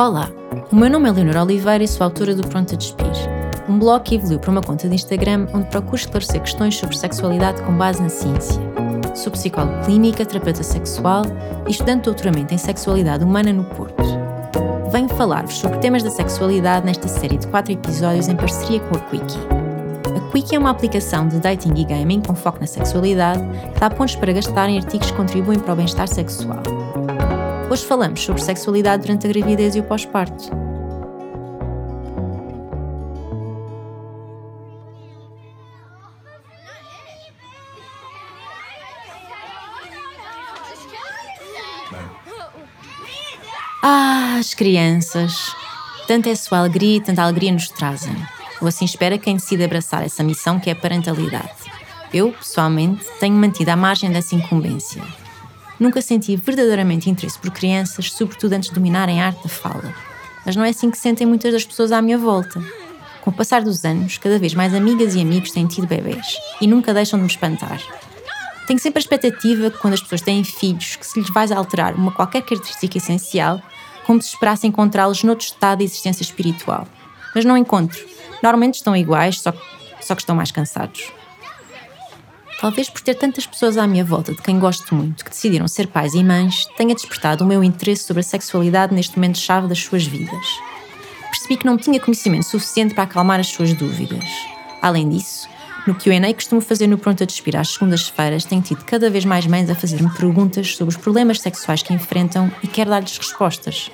Olá, o meu nome é Leonor Oliveira e sou autora do Pronto a Despir, um blog que evoluiu para uma conta de Instagram onde procuro esclarecer questões sobre sexualidade com base na ciência. Sou psicóloga clínica, terapeuta sexual e estudante de doutoramento em sexualidade humana no Porto. Venho falar-vos sobre temas da sexualidade nesta série de quatro episódios em parceria com a Quickie. A Quickie é uma aplicação de dating e gaming com foco na sexualidade que dá pontos para gastar em artigos que contribuem para o bem-estar sexual. Hoje falamos sobre sexualidade durante a gravidez e o pós-parto. Ah, as crianças! Tanta é sua alegria e tanta alegria nos trazem. Ou assim espera quem decide abraçar essa missão que é a parentalidade. Eu, pessoalmente, tenho mantido à margem dessa incumbência Nunca senti verdadeiramente interesse por crianças, sobretudo antes de dominarem a arte da fala. Mas não é assim que sentem muitas das pessoas à minha volta. Com o passar dos anos, cada vez mais amigas e amigos têm tido bebês e nunca deixam de me espantar. Tenho sempre a expectativa que quando as pessoas têm filhos, que se lhes vai alterar uma qualquer característica essencial, como se esperasse encontrá-los noutro estado de existência espiritual. Mas não encontro. Normalmente estão iguais, só, só que estão mais cansados. Talvez por ter tantas pessoas à minha volta de quem gosto muito que decidiram ser pais e mães, tenha despertado o meu interesse sobre a sexualidade neste momento-chave das suas vidas. Percebi que não tinha conhecimento suficiente para acalmar as suas dúvidas. Além disso, no QA costumo fazer no Pronto a Despir às segundas-feiras, tenho tido cada vez mais mães a fazer-me perguntas sobre os problemas sexuais que enfrentam e quero dar-lhes respostas.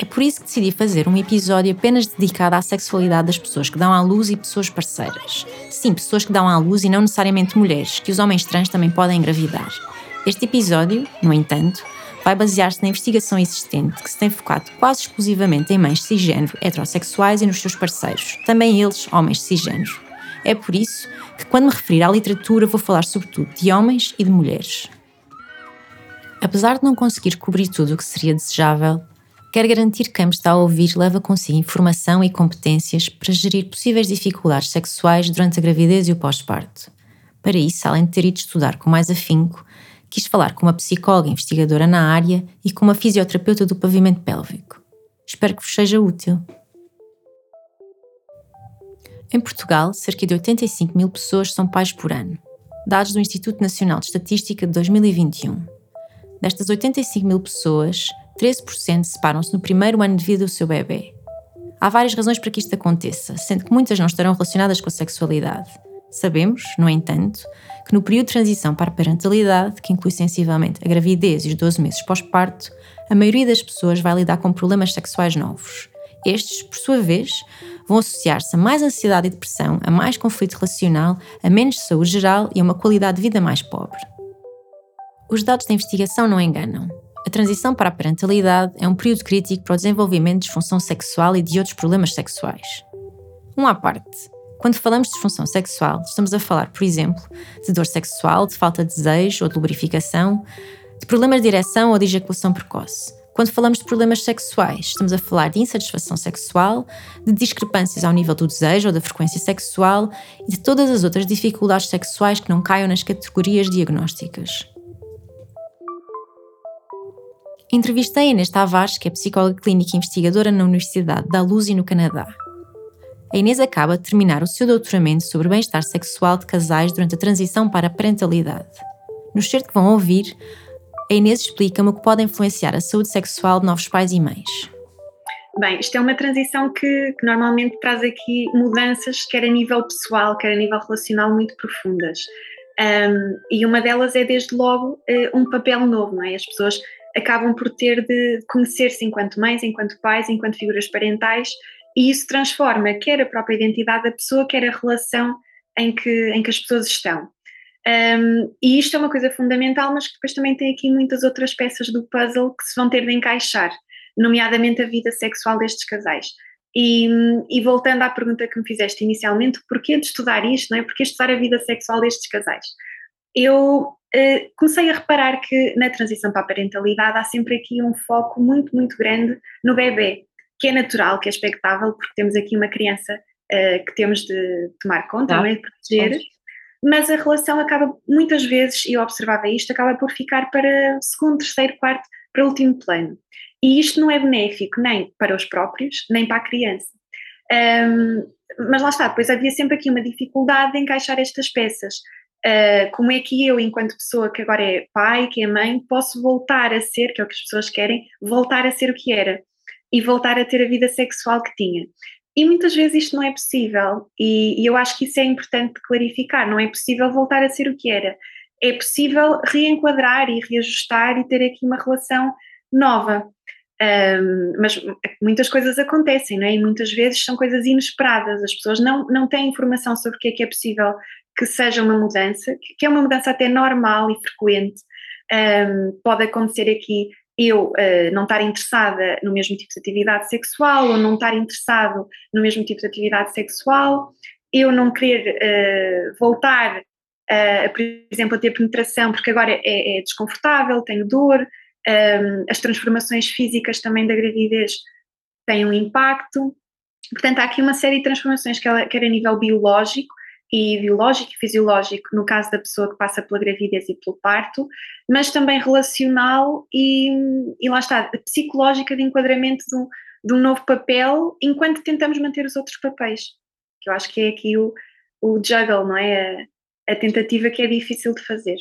É por isso que decidi fazer um episódio apenas dedicado à sexualidade das pessoas que dão à luz e pessoas parceiras. Sim, pessoas que dão à luz e não necessariamente mulheres, que os homens trans também podem engravidar. Este episódio, no entanto, vai basear-se na investigação existente que se tem focado quase exclusivamente em mães cisgênero heterossexuais e nos seus parceiros, também eles homens cisgênero. É por isso que, quando me referir à literatura, vou falar sobretudo de homens e de mulheres. Apesar de não conseguir cobrir tudo o que seria desejável, quer garantir que quem me está a ouvir leva consigo informação e competências para gerir possíveis dificuldades sexuais durante a gravidez e o pós-parto. Para isso, além de ter ido estudar com mais afinco, quis falar com uma psicóloga investigadora na área e com uma fisioterapeuta do pavimento pélvico. Espero que vos seja útil. Em Portugal, cerca de 85 mil pessoas são pais por ano, dados do Instituto Nacional de Estatística de 2021. Destas 85 mil pessoas, 13% separam-se no primeiro ano de vida do seu bebê. Há várias razões para que isto aconteça, sendo que muitas não estarão relacionadas com a sexualidade. Sabemos, no entanto, que no período de transição para a parentalidade, que inclui sensivelmente a gravidez e os 12 meses pós-parto, a maioria das pessoas vai lidar com problemas sexuais novos. Estes, por sua vez, vão associar-se a mais ansiedade e depressão, a mais conflito relacional, a menos saúde geral e a uma qualidade de vida mais pobre. Os dados da investigação não enganam. A transição para a parentalidade é um período crítico para o desenvolvimento de disfunção sexual e de outros problemas sexuais. Um à parte. Quando falamos de disfunção sexual, estamos a falar, por exemplo, de dor sexual, de falta de desejo ou de lubrificação, de problemas de ereção ou de ejaculação precoce. Quando falamos de problemas sexuais, estamos a falar de insatisfação sexual, de discrepâncias ao nível do desejo ou da frequência sexual e de todas as outras dificuldades sexuais que não caiam nas categorias diagnósticas. Entrevistei a Inês Tavares, que é psicóloga clínica e investigadora na Universidade da Luzi, no Canadá. A Inês acaba de terminar o seu doutoramento sobre bem-estar sexual de casais durante a transição para a parentalidade. No certo que vão ouvir, a Inês explica-me o que pode influenciar a saúde sexual de novos pais e mães. Bem, isto é uma transição que, que, normalmente traz aqui mudanças, quer a nível pessoal, quer a nível relacional, muito profundas. Um, e uma delas é, desde logo, uh, um papel novo, não é? As pessoas acabam por ter de conhecer-se enquanto mães, enquanto pais, enquanto figuras parentais, e isso transforma quer a própria identidade da pessoa, quer a relação em que, em que as pessoas estão. Um, e isto é uma coisa fundamental, mas que depois também tem aqui muitas outras peças do puzzle que se vão ter de encaixar, nomeadamente a vida sexual destes casais. E, e, voltando à pergunta que me fizeste inicialmente, porquê de estudar isto, não é? Porquê estudar a vida sexual destes casais? Eu uh, comecei a reparar que na transição para a parentalidade há sempre aqui um foco muito, muito grande no bebê, que é natural, que é expectável, porque temos aqui uma criança uh, que temos de tomar conta, não é? de proteger, mas a relação acaba muitas vezes, e eu observava isto, acaba por ficar para segundo, terceiro, quarto, para último plano. E isto não é benéfico nem para os próprios, nem para a criança. Um, mas lá está, depois havia sempre aqui uma dificuldade de encaixar estas peças. Uh, como é que eu, enquanto pessoa que agora é pai, que é mãe, posso voltar a ser, que é o que as pessoas querem, voltar a ser o que era e voltar a ter a vida sexual que tinha. E muitas vezes isto não é possível, e, e eu acho que isso é importante clarificar: não é possível voltar a ser o que era. É possível reenquadrar e reajustar e ter aqui uma relação nova. Um, mas muitas coisas acontecem, não é? E muitas vezes são coisas inesperadas. As pessoas não, não têm informação sobre o que é que é possível que seja uma mudança, que é uma mudança até normal e frequente. Um, pode acontecer aqui eu uh, não estar interessada no mesmo tipo de atividade sexual ou não estar interessado no mesmo tipo de atividade sexual, eu não querer uh, voltar, uh, por exemplo, a ter penetração porque agora é, é desconfortável, tenho dor, um, as transformações físicas também da gravidez têm um impacto. Portanto, há aqui uma série de transformações, quer, quer a nível biológico, e biológico e fisiológico no caso da pessoa que passa pela gravidez e pelo parto, mas também relacional e, e lá está, psicológica de enquadramento de um, de um, novo papel enquanto tentamos manter os outros papéis. Que eu acho que é aqui o, o juggle, não é? A, a tentativa que é difícil de fazer.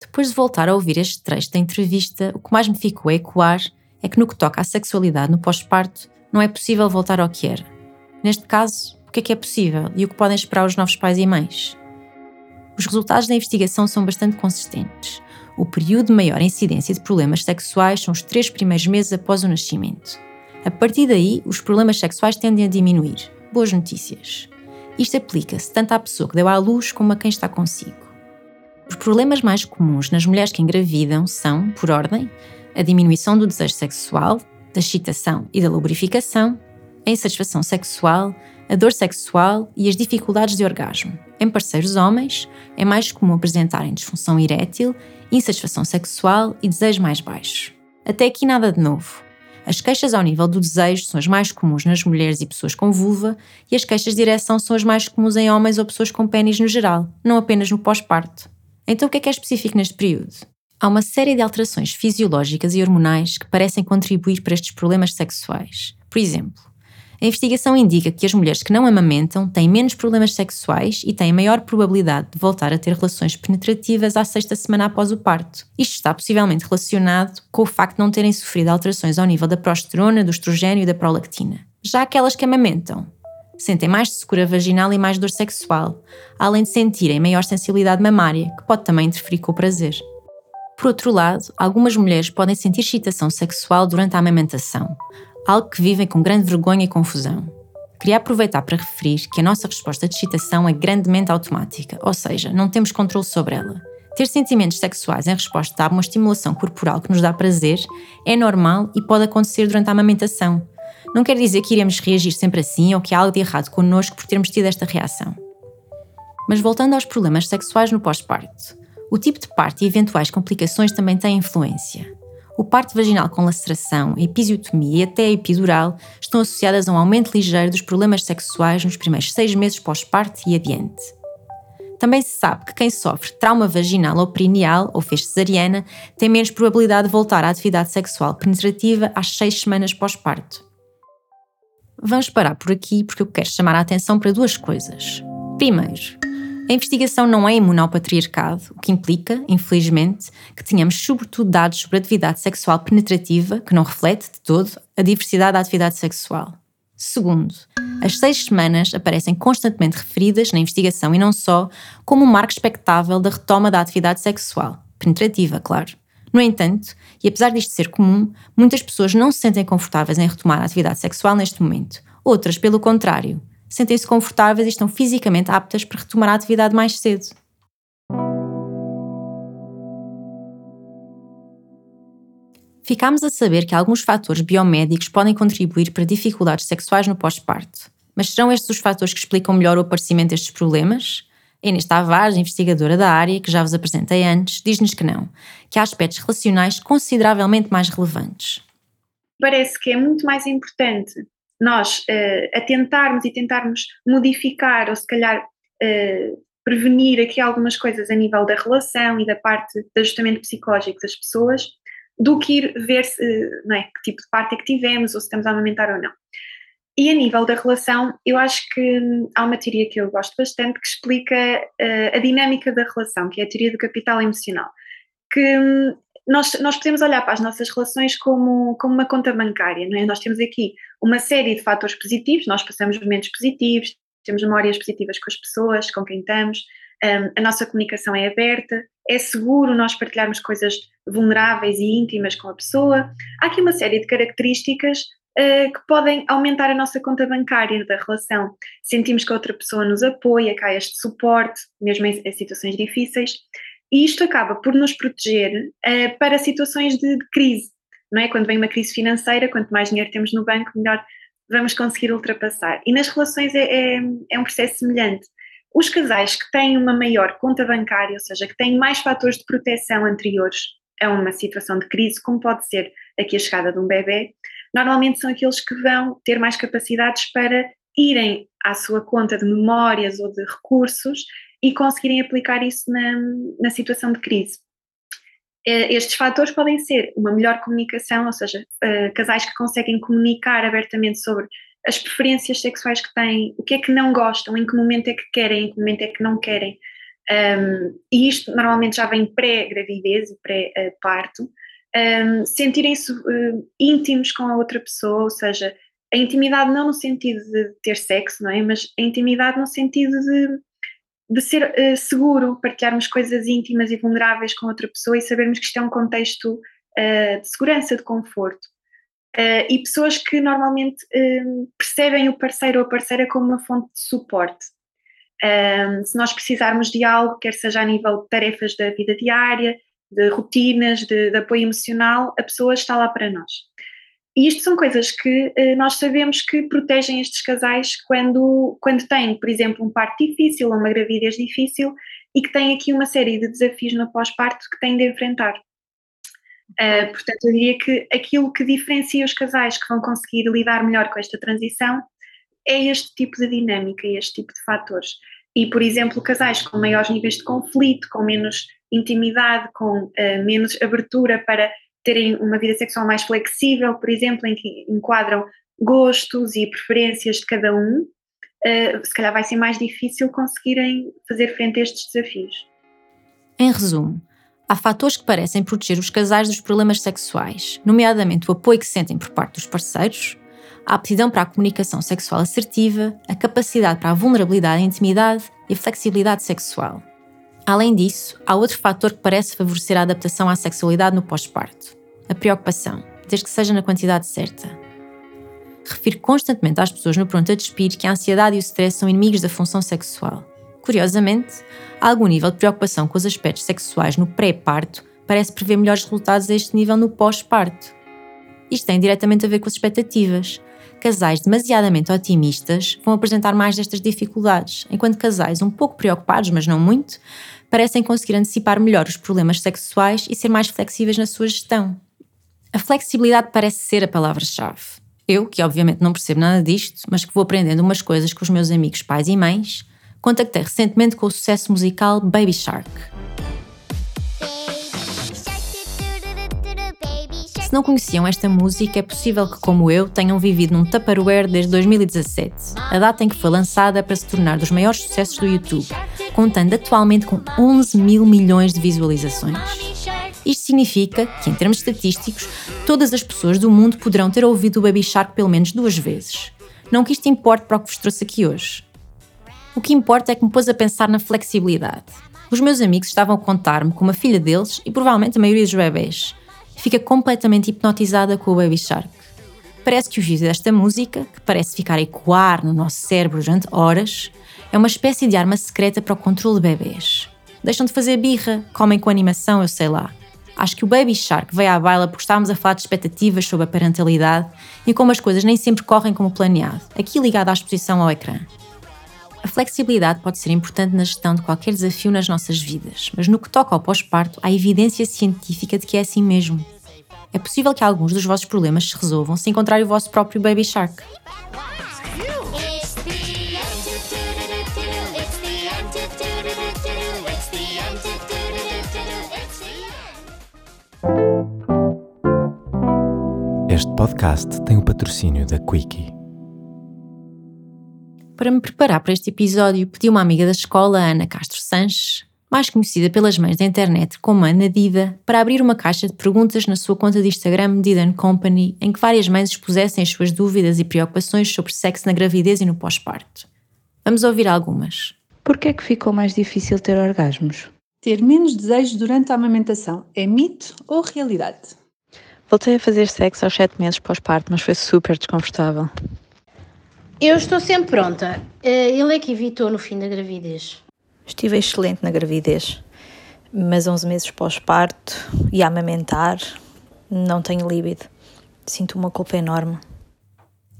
Depois de voltar a ouvir este trecho da entrevista, o que mais me ficou a ecoar é que no que toca à sexualidade no pós-parto, não é possível voltar ao que era. Neste caso, o que é que é possível e o que podem esperar os novos pais e mães? Os resultados da investigação são bastante consistentes. O período de maior incidência de problemas sexuais são os três primeiros meses após o nascimento. A partir daí, os problemas sexuais tendem a diminuir. Boas notícias. Isto aplica-se tanto à pessoa que deu à luz como a quem está consigo. Os problemas mais comuns nas mulheres que engravidam são, por ordem, a diminuição do desejo sexual, da excitação e da lubrificação, a insatisfação sexual, a dor sexual e as dificuldades de orgasmo. Em parceiros homens, é mais comum apresentarem disfunção erétil, insatisfação sexual e desejo mais baixo. Até aqui nada de novo. As queixas ao nível do desejo são as mais comuns nas mulheres e pessoas com vulva, e as queixas de ereção são as mais comuns em homens ou pessoas com pênis no geral, não apenas no pós-parto. Então, o que é que é específico neste período? Há uma série de alterações fisiológicas e hormonais que parecem contribuir para estes problemas sexuais. Por exemplo, a investigação indica que as mulheres que não amamentam têm menos problemas sexuais e têm maior probabilidade de voltar a ter relações penetrativas à sexta semana após o parto. Isto está possivelmente relacionado com o facto de não terem sofrido alterações ao nível da progesterona, do estrogênio e da prolactina. Já aquelas que amamentam sentem mais secura vaginal e mais dor sexual, além de sentirem maior sensibilidade mamária, que pode também interferir com o prazer. Por outro lado, algumas mulheres podem sentir excitação sexual durante a amamentação, algo que vivem com grande vergonha e confusão. Queria aproveitar para referir que a nossa resposta de excitação é grandemente automática, ou seja, não temos controle sobre ela. Ter sentimentos sexuais em resposta a uma estimulação corporal que nos dá prazer é normal e pode acontecer durante a amamentação, não quer dizer que iremos reagir sempre assim ou que há algo de errado connosco por termos tido esta reação. Mas voltando aos problemas sexuais no pós-parto, o tipo de parto e eventuais complicações também têm influência. O parto vaginal com laceração, a episiotomia e até a epidural estão associadas a um aumento ligeiro dos problemas sexuais nos primeiros seis meses pós-parto e adiante. Também se sabe que quem sofre trauma vaginal ou perineal ou fez cesariana tem menos probabilidade de voltar à atividade sexual penetrativa às seis semanas pós-parto. Vamos parar por aqui porque eu quero chamar a atenção para duas coisas. Primeiro, a investigação não é imune ao patriarcado, o que implica, infelizmente, que tenhamos sobretudo dados sobre atividade sexual penetrativa que não reflete, de todo, a diversidade da atividade sexual. Segundo, as seis semanas aparecem constantemente referidas na investigação e não só como um marco expectável da retoma da atividade sexual, penetrativa, claro. No entanto, e apesar disto ser comum, muitas pessoas não se sentem confortáveis em retomar a atividade sexual neste momento. Outras, pelo contrário, sentem-se confortáveis e estão fisicamente aptas para retomar a atividade mais cedo. Ficámos a saber que alguns fatores biomédicos podem contribuir para dificuldades sexuais no pós-parto. Mas serão estes os fatores que explicam melhor o aparecimento destes problemas? Inês Tavares, investigadora da área, que já vos apresentei antes, diz-nos que não, que há aspectos relacionais consideravelmente mais relevantes. Parece que é muito mais importante nós uh, atentarmos e tentarmos modificar ou se calhar uh, prevenir aqui algumas coisas a nível da relação e da parte de ajustamento psicológico das pessoas do que ir ver se, não é, que tipo de parte é que tivemos ou se estamos a amamentar ou não. E a nível da relação, eu acho que há uma teoria que eu gosto bastante que explica uh, a dinâmica da relação, que é a teoria do capital emocional. Que um, nós, nós podemos olhar para as nossas relações como, como uma conta bancária, não é? Nós temos aqui uma série de fatores positivos, nós passamos momentos positivos, temos memórias positivas com as pessoas, com quem estamos, um, a nossa comunicação é aberta, é seguro nós partilharmos coisas vulneráveis e íntimas com a pessoa. Há aqui uma série de características uh, que podem aumentar a nossa conta bancária da relação. Sentimos que a outra pessoa nos apoia, que há este suporte, mesmo em, em situações difíceis, e isto acaba por nos proteger uh, para situações de, de crise. Não é? Quando vem uma crise financeira, quanto mais dinheiro temos no banco, melhor vamos conseguir ultrapassar. E nas relações é, é, é um processo semelhante. Os casais que têm uma maior conta bancária, ou seja, que têm mais fatores de proteção anteriores a uma situação de crise, como pode ser aqui a chegada de um bebê, normalmente são aqueles que vão ter mais capacidades para irem à sua conta de memórias ou de recursos e conseguirem aplicar isso na, na situação de crise. Eh, estes fatores podem ser uma melhor comunicação, ou seja, eh, casais que conseguem comunicar abertamente sobre as preferências sexuais que têm, o que é que não gostam, em que momento é que querem, em que momento é que não querem. Um, e isto normalmente já vem pré-gravidez e pré-parto. Um, Sentirem-se uh, íntimos com a outra pessoa, ou seja, a intimidade não no sentido de ter sexo, não é? Mas a intimidade no sentido de, de ser uh, seguro, partilharmos coisas íntimas e vulneráveis com outra pessoa e sabermos que isto é um contexto uh, de segurança, de conforto. Uh, e pessoas que normalmente percebem o parceiro ou a parceira como uma fonte de suporte. Uh, se nós precisarmos de algo, quer seja a nível de tarefas da vida diária, de rotinas, de, de apoio emocional, a pessoa está lá para nós. E isto são coisas que nós sabemos que protegem estes casais quando, quando têm, por exemplo, um parto difícil ou uma gravidez difícil e que têm aqui uma série de desafios no pós-parto que têm de enfrentar. Uh, portanto, eu diria que aquilo que diferencia os casais que vão conseguir lidar melhor com esta transição é este tipo de dinâmica, este tipo de fatores. E, por exemplo, casais com maiores níveis de conflito, com menos intimidade, com uh, menos abertura para terem uma vida sexual mais flexível, por exemplo, em que enquadram gostos e preferências de cada um, uh, se calhar vai ser mais difícil conseguirem fazer frente a estes desafios. Em resumo, há fatores que parecem proteger os casais dos problemas sexuais, nomeadamente o apoio que sentem por parte dos parceiros, a aptidão para a comunicação sexual assertiva, a capacidade para a vulnerabilidade e intimidade e a flexibilidade sexual. Além disso, há outro fator que parece favorecer a adaptação à sexualidade no pós-parto: a preocupação, desde que seja na quantidade certa. Refiro constantemente às pessoas no pronto a despir que a ansiedade e o stress são inimigos da função sexual. Curiosamente, algum nível de preocupação com os aspectos sexuais no pré-parto parece prever melhores resultados a este nível no pós-parto. Isto tem diretamente a ver com as expectativas. Casais demasiadamente otimistas vão apresentar mais destas dificuldades, enquanto casais um pouco preocupados, mas não muito, parecem conseguir antecipar melhor os problemas sexuais e ser mais flexíveis na sua gestão. A flexibilidade parece ser a palavra-chave. Eu, que obviamente não percebo nada disto, mas que vou aprendendo umas coisas com os meus amigos pais e mães, contactei recentemente com o sucesso musical Baby Shark. Se não conheciam esta música, é possível que, como eu, tenham vivido num Tupperware desde 2017, a data em que foi lançada para se tornar dos maiores sucessos do YouTube, contando atualmente com 11 mil milhões de visualizações. Isto significa que, em termos estatísticos, todas as pessoas do mundo poderão ter ouvido o Baby Shark pelo menos duas vezes. Não que isto importe para o que vos trouxe aqui hoje. O que importa é que me pôs a pensar na flexibilidade. Os meus amigos estavam a contar-me como a filha deles, e provavelmente a maioria dos bebés, fica completamente hipnotizada com o Baby Shark. Parece que o vídeo desta música, que parece ficar a ecoar no nosso cérebro durante horas, é uma espécie de arma secreta para o controle de bebés. Deixam de fazer birra, comem com animação, eu sei lá. Acho que o Baby Shark veio à baila porque estávamos a falar de expectativas sobre a parentalidade e como as coisas nem sempre correm como planeado, aqui ligado à exposição ao ecrã. A flexibilidade pode ser importante na gestão de qualquer desafio nas nossas vidas, mas no que toca ao pós-parto, há evidência científica de que é assim mesmo. É possível que alguns dos vossos problemas se resolvam se encontrarem o vosso próprio Baby Shark. Este podcast tem o patrocínio da Quickie. Para me preparar para este episódio, pedi uma amiga da escola, Ana Castro Sanches, mais conhecida pelas mães da internet como Ana Dida, para abrir uma caixa de perguntas na sua conta de Instagram Dida Company, em que várias mães expusessem as suas dúvidas e preocupações sobre sexo na gravidez e no pós-parto. Vamos ouvir algumas. Por que é que ficou mais difícil ter orgasmos? Ter menos desejos durante a amamentação é mito ou realidade? Voltei a fazer sexo aos 7 meses pós-parto, mas foi super desconfortável. Eu estou sempre pronta. Eh, ele é que evitou no fim da gravidez. Estive excelente na gravidez, mas 11 meses pós-parto e a amamentar, não tenho líbido. Sinto uma culpa enorme.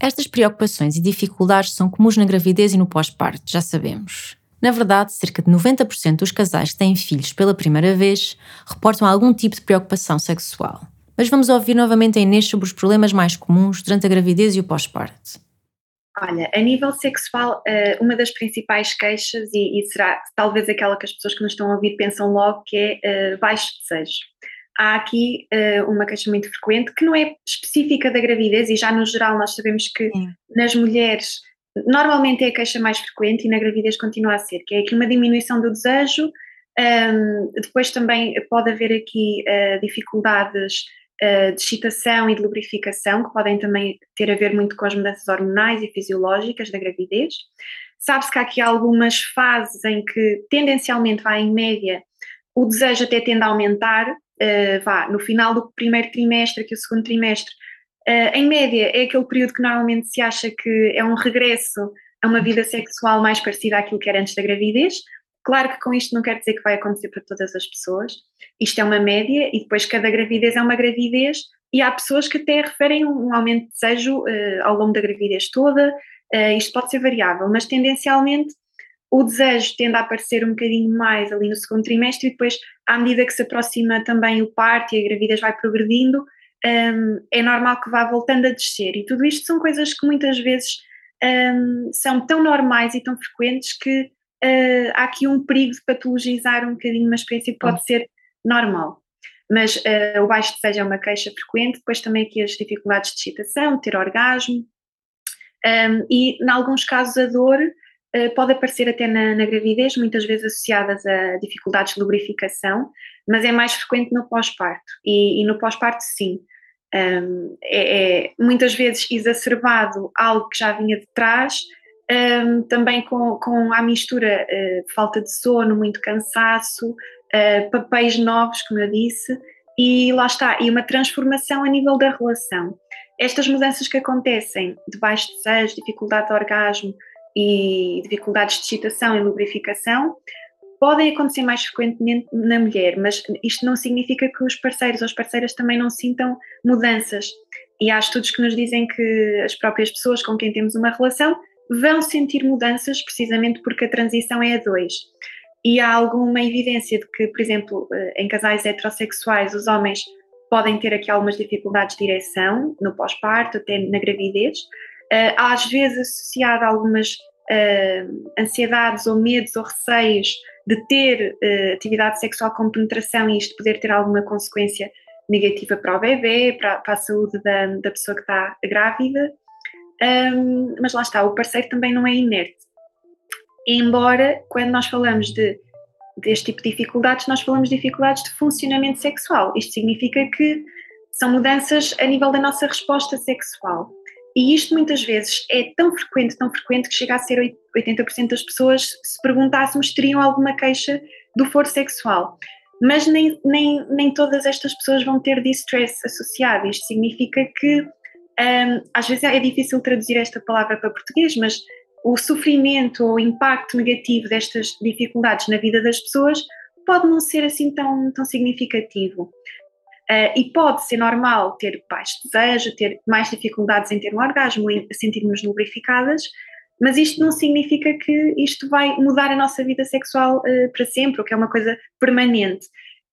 Estas preocupações e dificuldades são comuns na gravidez e no pós-parto, já sabemos. Na verdade, cerca de 90% dos casais que têm filhos pela primeira vez reportam algum tipo de preocupação sexual. Mas vamos ouvir novamente a Inês sobre os problemas mais comuns durante a gravidez e o pós-parto. Olha, a nível sexual, eh, uma das principais queixas, e, e, será talvez aquela que as pessoas que nos estão a ouvir pensam logo, que é uh, baixo desejo. Há aqui uh, uma queixa muito frequente, que não é específica da gravidez, e já no geral nós sabemos que Sim. nas mulheres normalmente é a queixa mais frequente e na gravidez continua a ser, que é aqui uma diminuição do desejo, um, depois também pode haver aqui uh, dificuldades de excitação e de lubrificação, que podem também ter a ver muito com as mudanças hormonais e fisiológicas da gravidez. Sabe-se que há aqui algumas fases em que, tendencialmente, vai em média, o desejo até tende a aumentar, uh, vá, no final do primeiro trimestre, que o segundo trimestre, uh, em média, é aquele período que normalmente se acha que é um regresso a uma vida sexual mais parecida àquilo que era antes da gravidez, Claro que com isto não quer dizer que vai acontecer para todas as pessoas, isto é uma média e depois cada gravidez é uma gravidez e há pessoas que até referem um aumento de desejo uh, ao longo da gravidez toda, uh, isto pode ser variável, mas tendencialmente o desejo tende a aparecer um bocadinho mais ali no segundo trimestre e depois, à medida que se aproxima também o parto e a gravidez vai progredindo, um, ehm, é normal que vá voltando a descer. E tudo isto são coisas que muitas vezes um, ehm, são tão normais e tão frequentes que uh, há aqui um perigo de patologizar um bocadinho uma experiência que pode ah. ser normal. Mas uh, o baixo desejo é uma queixa frequente, depois também aqui as dificuldades de excitação, ter orgasmo, um, e em alguns casos a dor uh, pode aparecer até na, na, gravidez, muitas vezes associadas a dificuldades de lubrificação, mas é mais frequente no pós-parto. E, e, no pós-parto, sim. Um, é, é, muitas vezes exacerbado algo que já vinha de trás um, também com, com a mistura uh, falta de sono, muito cansaço, uh, papéis novos, como eu disse, e lá está, e uma transformação a nível da relação. Estas mudanças que acontecem de baixo desejo, dificuldade de orgasmo e dificuldades de excitação e lubrificação podem acontecer mais frequentemente na mulher, mas isto não significa que os parceiros ou as parceiras também não sintam mudanças. E há estudos que nos dizem que as próprias pessoas com quem temos uma relação vão sentir mudanças precisamente porque a transição é a dois. E há alguma evidência de que, por exemplo, eh, em casais heterossexuais, os homens podem ter aqui algumas dificuldades de direção no pós-parto, até na gravidez, eh, às vezes associado a algumas uh, ansiedades ou medos ou receios de ter atividade sexual com penetração e isto poder ter alguma consequência negativa para o bebê, para, para a saúde da, da pessoa que está grávida um, mas lá está, o parceiro também não é inerte. Embora, quando nós falamos de, deste tipo de dificuldades, nós falamos de dificuldades de funcionamento sexual. Isto significa que são mudanças a nível da nossa resposta sexual. E isto muitas vezes é tão frequente, tão frequente, que chega a ser 80% das pessoas, se perguntássemos, teriam alguma queixa do foro sexual. Mas nem, nem, nem todas estas pessoas vão ter distress associado. Isto significa que um, às vezes é difícil traduzir esta palavra para português, mas o sofrimento ou o impacto negativo destas dificuldades na vida das pessoas pode não ser assim tão, tão significativo. Uh, e pode ser normal ter baixo desejo, ter mais dificuldades em ter um orgasmo, em sentirmos lubrificadas, mas isto não significa que isto vai mudar a nossa vida sexual uh, para sempre, ou que é uma coisa permanente.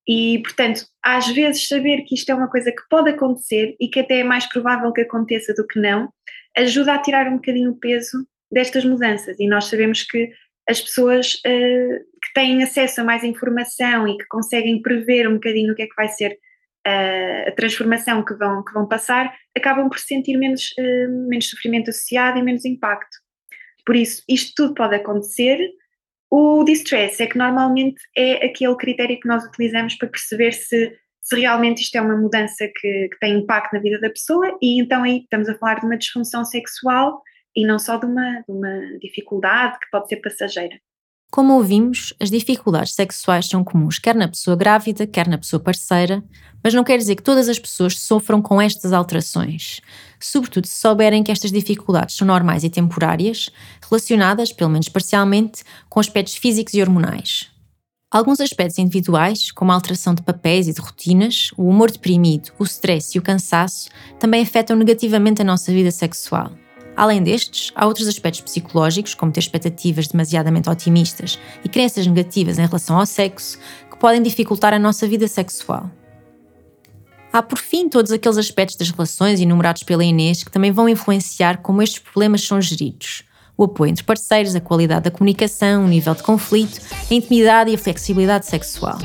E, portanto, às vezes saber que isto é uma coisa que pode acontecer e que até é mais provável que aconteça do que não, ajuda a tirar um bocadinho o peso destas mudanças. E nós sabemos que as pessoas uh, que têm acesso a mais informação e que conseguem prever um bocadinho o que é que vai ser a, a transformação que vão, que vão passar, acabam por sentir menos, uh, menos sofrimento associado e menos impacto. Por isso, isto tudo pode acontecer. O distress é que normalmente é aquele critério que nós utilizamos para perceber se, se realmente isto é uma mudança que, que tem impacto na vida da pessoa, e então aí estamos a falar de uma disfunção sexual e não só de uma, de uma dificuldade que pode ser passageira. Como ouvimos, as dificuldades sexuais são comuns quer na pessoa grávida, quer na pessoa parceira, mas não quer dizer que todas as pessoas sofram com estas alterações, sobretudo se souberem que estas dificuldades são normais e temporárias, relacionadas, pelo menos parcialmente, com aspectos físicos e hormonais. Alguns aspectos individuais, como a alteração de papéis e de rotinas, o humor deprimido, o stress e o cansaço, também afetam negativamente a nossa vida sexual. Além destes, há outros aspectos psicológicos, como ter expectativas demasiadamente otimistas e crenças negativas em relação ao sexo, que podem dificultar a nossa vida sexual. Há, por fim, todos aqueles aspectos das relações enumerados pela Inês que também vão influenciar como estes problemas são geridos. O apoio entre parceiros, a qualidade da comunicação, o nível de conflito, a intimidade e a flexibilidade sexual.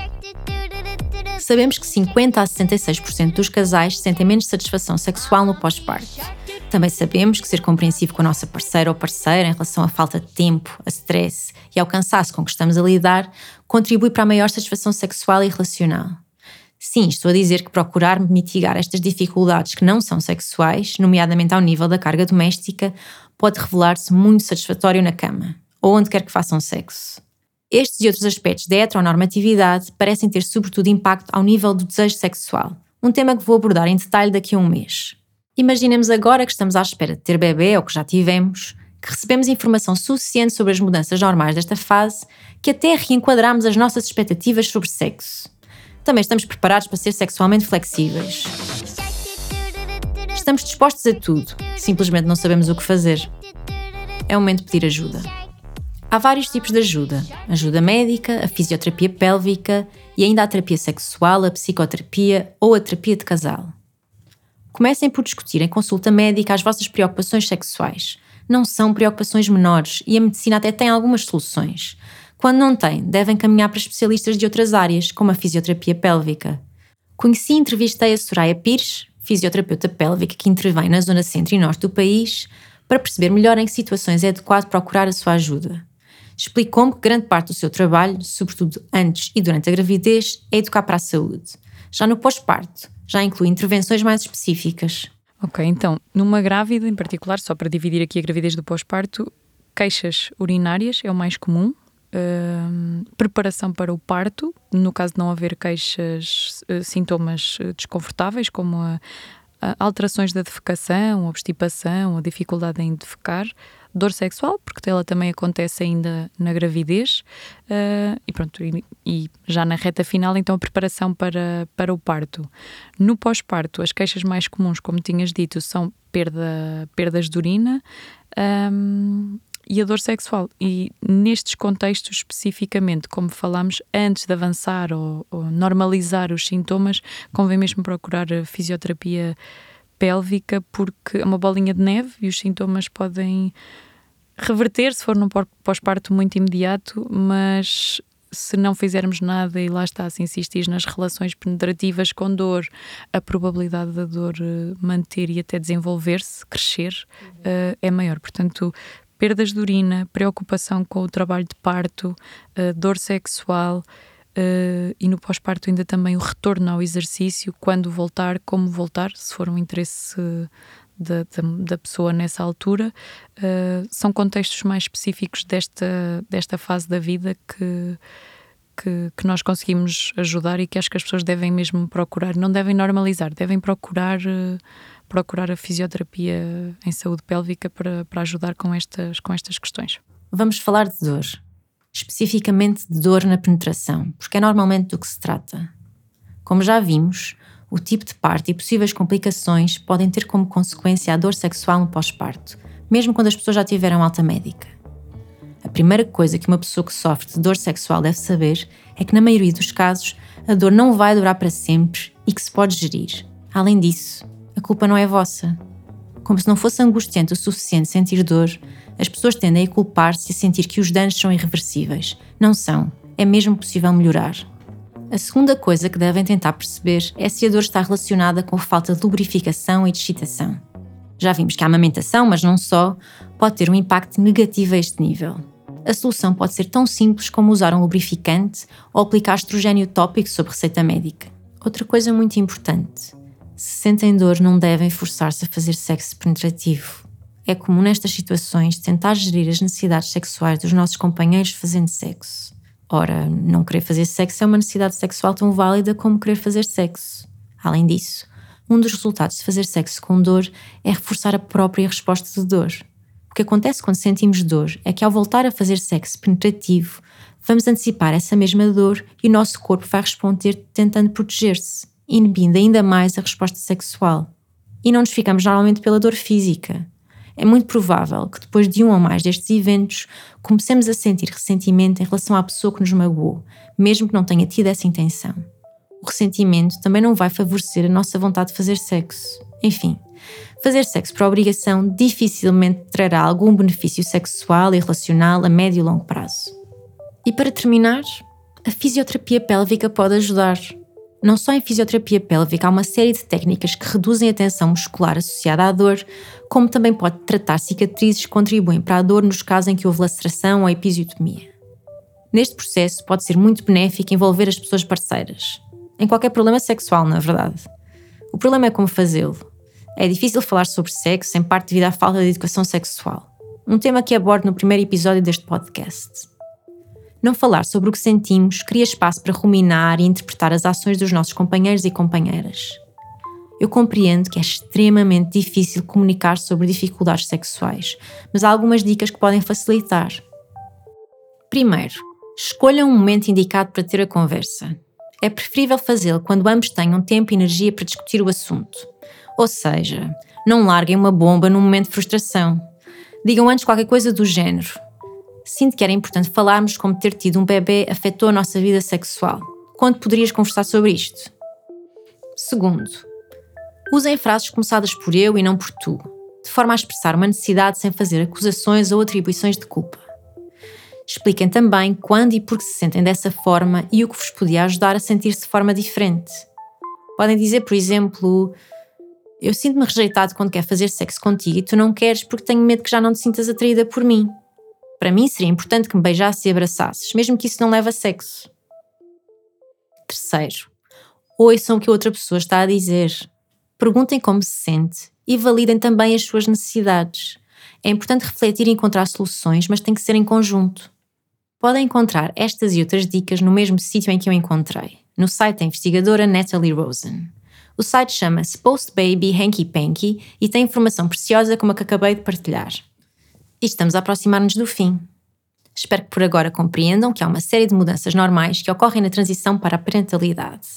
Sabemos que 50 a 66% dos casais sentem menos satisfação sexual no pós-parto. Também sabemos que ser compreensivo com a nossa parceira ou parceira em relação à falta de tempo, a stress e ao cansaço com que estamos a lidar contribui para a maior satisfação sexual e relacional. Sim, estou a dizer que procurar mitigar estas dificuldades que não são sexuais, nomeadamente ao nível da carga doméstica, pode revelar-se muito satisfatório na cama, ou onde quer que façam sexo. Estes e outros aspectos da heteronormatividade parecem ter sobretudo impacto ao nível do desejo sexual, um tema que vou abordar em detalhe daqui a um mês. Imaginemos agora que estamos à espera de ter bebê ou que já tivemos, que recebemos informação suficiente sobre as mudanças normais desta fase, que até reenquadramos as nossas expectativas sobre sexo. Também estamos preparados para ser sexualmente flexíveis. Estamos dispostos a tudo, simplesmente não sabemos o que fazer. É o momento de pedir ajuda. Há vários tipos de ajuda: ajuda médica, a fisioterapia pélvica e ainda a terapia sexual, a psicoterapia ou a terapia de casal. Comecem por discutir em consulta médica as vossas preocupações sexuais. Não são preocupações menores e a medicina até tem algumas soluções. Quando não tem, devem caminhar para especialistas de outras áreas, como a fisioterapia pélvica. Conheci e entrevistei a Soraya Pires, fisioterapeuta pélvica que intervém na zona centro e norte do país, para perceber melhor em que situações é adequado procurar a sua ajuda. Explicou-me que grande parte do seu trabalho, sobretudo antes e durante a gravidez, é educar para a saúde. Já no pós-parto, já inclui intervenções mais específicas. Ok, então, numa grávida em particular, só para dividir aqui a gravidez do pós-parto, queixas urinárias é o mais comum. Uh, preparação para o parto, no caso de não haver queixas, uh, sintomas uh, desconfortáveis, como a alterações da defecação, obstipação, a dificuldade em defecar, dor sexual, porque ela também acontece ainda na gravidez, uh, e pronto, e, e, já na reta final, então a preparação para, para o parto. No pós-parto, as queixas mais comuns, como tinhas dito, são perda, perdas de urina. Um, e a dor sexual. E nestes contextos especificamente, como falámos, antes de avançar ou, ou normalizar os sintomas, convém mesmo procurar a fisioterapia pélvica, porque é uma bolinha de neve e os sintomas podem reverter se for num pós-parto muito imediato, mas se não fizermos nada e lá está, se insistir nas relações penetrativas com dor, a probabilidade da dor eh, manter e até desenvolver-se, crescer, uhum. uh, é maior. Portanto, perdas de urina, preocupação com o trabalho de parto, uh, dor sexual. Uh, e no pós-parto ainda também o retorno ao exercício, quando voltar, como voltar, se for um interesse da, da, da pessoa nessa altura, uh, são contextos mais específicos desta, desta fase da vida que, que, que, nós conseguimos ajudar e que acho que as pessoas devem mesmo procurar, não devem normalizar, devem procurar, uh, procurar a fisioterapia em saúde pélvica para, para ajudar com estas, com estas questões. Vamos falar de dor, especificamente de dor na penetração, porque é normalmente do que se trata. Como já vimos, o tipo de parto e possíveis complicações podem ter como consequência a dor sexual no pós-parto, mesmo quando as pessoas já tiveram alta médica. A primeira coisa que uma pessoa que sofre de dor sexual deve saber é que, na maioria dos casos, a dor não vai durar para sempre e que se pode gerir. Além disso, a culpa não é vossa. Como se não fosse angustiante o suficiente sentir dor, as pessoas tendem a culpar-se e sentir que os danos são irreversíveis. Não são. É mesmo possível melhorar. A segunda coisa que devem tentar perceber é se a dor está relacionada com falta de lubrificação e de excitação. Já vimos que a amamentação, mas não só, pode ter um impacto negativo a este nível. A solução pode ser tão simples como usar um lubrificante ou aplicar estrogênio tópico sob receita médica. Outra coisa muito importante: se sentem dor, não devem forçar-se a fazer sexo penetrativo. É comum nestas situações tentar gerir as necessidades sexuais dos nossos companheiros fazendo sexo. Ora, não querer fazer sexo é uma necessidade sexual tão válida como querer fazer sexo. Além disso, um dos resultados de fazer sexo com dor é reforçar a própria resposta de dor. O que acontece quando sentimos dor é que, ao voltar a fazer sexo penetrativo, vamos antecipar essa mesma dor e o nosso corpo vai responder tentando proteger-se, inibindo ainda mais a resposta sexual. E não nos ficamos normalmente pela dor física, é muito provável que depois de um ou mais destes eventos comecemos a sentir ressentimento em relação à pessoa que nos magoou, mesmo que não tenha tido essa intenção. O ressentimento também não vai favorecer a nossa vontade de fazer sexo. Enfim, fazer sexo por obrigação dificilmente trará algum benefício sexual e relacional a médio e longo prazo. E para terminar, a fisioterapia pélvica pode ajudar. Não só em fisioterapia pélvica há uma série de técnicas que reduzem a tensão muscular associada à dor, como também pode tratar cicatrizes que contribuem para a dor nos casos em que houve laceração ou episiotomia. Neste processo pode ser muito benéfico envolver as pessoas parceiras, em qualquer problema sexual, na verdade. O problema é como fazê-lo. É difícil falar sobre sexo, em parte devido à falta de educação sexual, um tema que abordo no primeiro episódio deste podcast. Não falar sobre o que sentimos cria espaço para ruminar e interpretar as ações dos nossos companheiros e companheiras. Eu compreendo que é extremamente difícil comunicar sobre dificuldades sexuais, mas há algumas dicas que podem facilitar. Primeiro, escolha um momento indicado para ter a conversa. É preferível fazê-lo quando ambos tenham tempo e energia para discutir o assunto. Ou seja, não larguem uma bomba num momento de frustração. Digam antes qualquer coisa do género sinto que era importante falarmos como ter tido um bebê afetou a nossa vida sexual. Quando poderias conversar sobre isto? Segundo, usem frases começadas por eu e não por tu, de forma a expressar uma necessidade sem fazer acusações ou atribuições de culpa. Expliquem também quando e por que se sentem dessa forma e o que vos podia ajudar a sentir-se de forma diferente. Podem dizer, por exemplo, eu sinto-me rejeitado quando quero fazer sexo contigo e tu não queres porque tenho medo que já não te sintas atraída por mim. Para mim seria importante que me beijasses e abraçasses, mesmo que isso não leve a sexo. Terceiro, ouçam o que outra pessoa está a dizer. Perguntem como se sente e validem também as suas necessidades. É importante refletir e encontrar soluções, mas tem que ser em conjunto. Podem encontrar estas e outras dicas no mesmo sítio em que eu encontrei, no site da investigadora Natalie Rosen. O site chama-se Post Baby Hanky Panky e tem informação preciosa como a que acabei de partilhar e estamos a aproximar-nos do fim. Espero que por agora compreendam que há uma série de mudanças normais que ocorrem na transição para a parentalidade.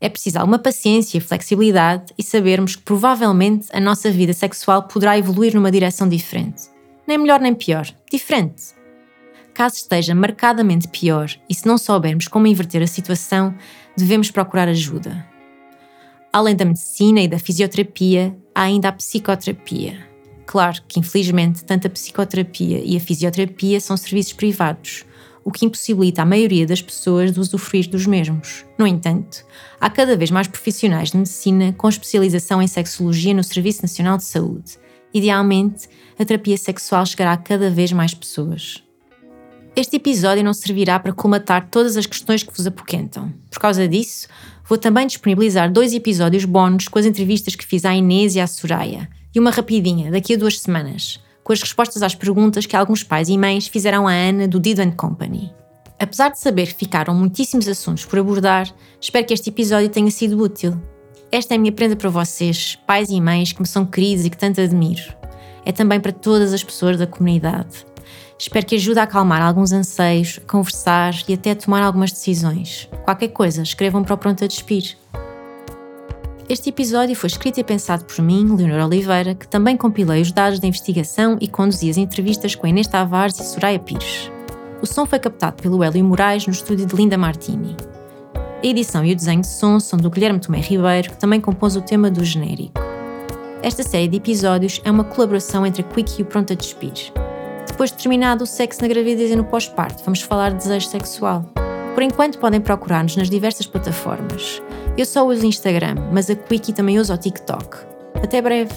É preciso alguma paciência flexibilidade e sabermos que provavelmente a nossa vida sexual poderá evoluir numa direção diferente. Nem melhor nem pior, diferente. Caso esteja marcadamente pior e se não soubermos como inverter a situação, devemos procurar ajuda. Além da medicina e da fisioterapia, há ainda a psicoterapia. Claro que, infelizmente, tanto a psicoterapia e a fisioterapia são serviços privados, o que impossibilita a maioria das pessoas de usufruir dos mesmos. No entanto, há cada vez mais profissionais de medicina com especialização em sexologia no Serviço Nacional de Saúde. Idealmente, a terapia sexual chegará a cada vez mais pessoas. Este episódio não servirá para colmatar todas as questões que vos apoquentam. Por causa disso, vou também disponibilizar dois episódios bónus com as entrevistas que fiz à Inês e à Soraya, e uma rapidinha, daqui a duas semanas, com as respostas às perguntas que alguns pais e mães fizeram à Ana do Dido Company. Apesar de saber que ficaram muitíssimos assuntos por abordar, espero que este episódio tenha sido útil. Esta é a minha prenda para vocês, pais e mães que me são queridos e que tanto admiro. É também para todas as pessoas da comunidade. Espero que ajude a acalmar alguns anseios, a conversar e até a tomar algumas decisões. Qualquer coisa, escrevam para o Pronto a Despir. Este episódio foi escrito e pensado por mim, Leonor Oliveira, que também compilei os dados da investigação e conduzi as entrevistas com Inês Tavares e Soraya Pires. O som foi captado pelo Hélio Moraes no estúdio de Linda Martini. A edição e o desenho de som são do Guilherme Tomé Ribeiro, que também compôs o tema do genérico. Esta série de episódios é uma colaboração entre a Quick e o Pronto a Despir. Depois de terminado o sexo na gravidez e no pós-parto, vamos falar de desejo sexual. Por enquanto podem procurar-nos nas diversas plataformas. Eu só uso Instagram, mas a Quickie também usa o TikTok. Até breve!